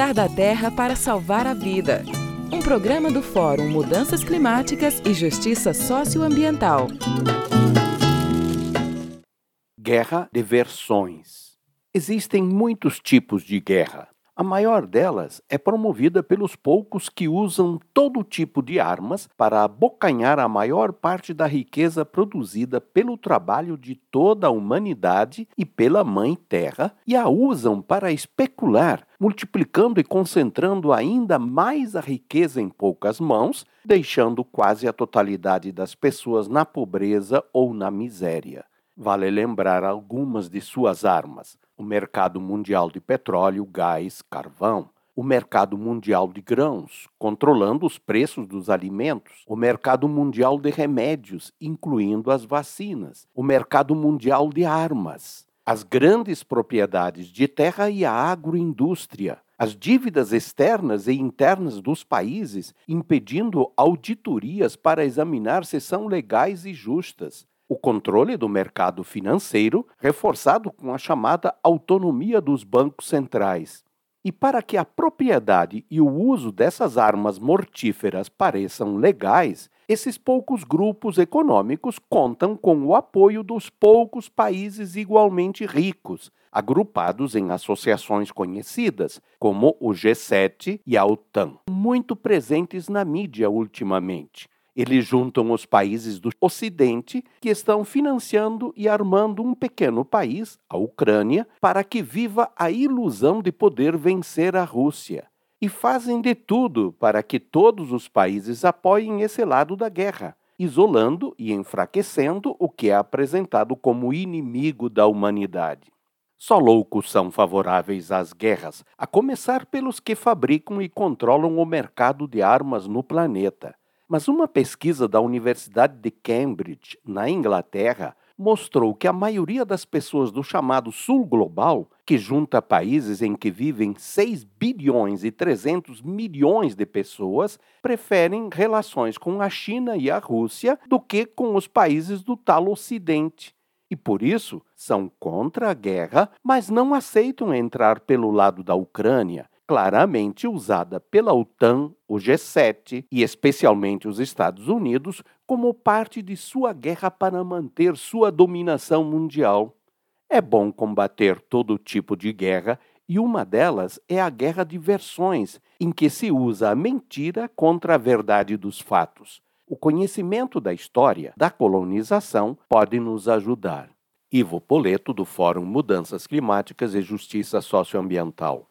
da terra para salvar a vida. Um programa do Fórum Mudanças Climáticas e Justiça Socioambiental. Guerra de versões. Existem muitos tipos de guerra. A maior delas é promovida pelos poucos que usam todo tipo de armas para abocanhar a maior parte da riqueza produzida pelo trabalho de toda a humanidade e pela Mãe Terra e a usam para especular, multiplicando e concentrando ainda mais a riqueza em poucas mãos, deixando quase a totalidade das pessoas na pobreza ou na miséria. Vale lembrar algumas de suas armas: o mercado mundial de petróleo, gás, carvão, o mercado mundial de grãos, controlando os preços dos alimentos, o mercado mundial de remédios, incluindo as vacinas, o mercado mundial de armas, as grandes propriedades de terra e a agroindústria, as dívidas externas e internas dos países, impedindo auditorias para examinar se são legais e justas, o controle do mercado financeiro, reforçado com a chamada autonomia dos bancos centrais. E para que a propriedade e o uso dessas armas mortíferas pareçam legais, esses poucos grupos econômicos contam com o apoio dos poucos países igualmente ricos, agrupados em associações conhecidas, como o G7 e a OTAN, muito presentes na mídia ultimamente. Eles juntam os países do Ocidente que estão financiando e armando um pequeno país, a Ucrânia, para que viva a ilusão de poder vencer a Rússia. E fazem de tudo para que todos os países apoiem esse lado da guerra, isolando e enfraquecendo o que é apresentado como inimigo da humanidade. Só loucos são favoráveis às guerras, a começar pelos que fabricam e controlam o mercado de armas no planeta. Mas uma pesquisa da Universidade de Cambridge, na Inglaterra, mostrou que a maioria das pessoas do chamado Sul Global, que junta países em que vivem 6 bilhões e 300 milhões de pessoas, preferem relações com a China e a Rússia do que com os países do tal Ocidente. E por isso são contra a guerra, mas não aceitam entrar pelo lado da Ucrânia, claramente usada pela OTAN, o G7 e especialmente os Estados Unidos como parte de sua guerra para manter sua dominação mundial. É bom combater todo tipo de guerra e uma delas é a guerra de versões, em que se usa a mentira contra a verdade dos fatos. O conhecimento da história da colonização pode nos ajudar. Ivo Poleto, do Fórum Mudanças Climáticas e Justiça Socioambiental.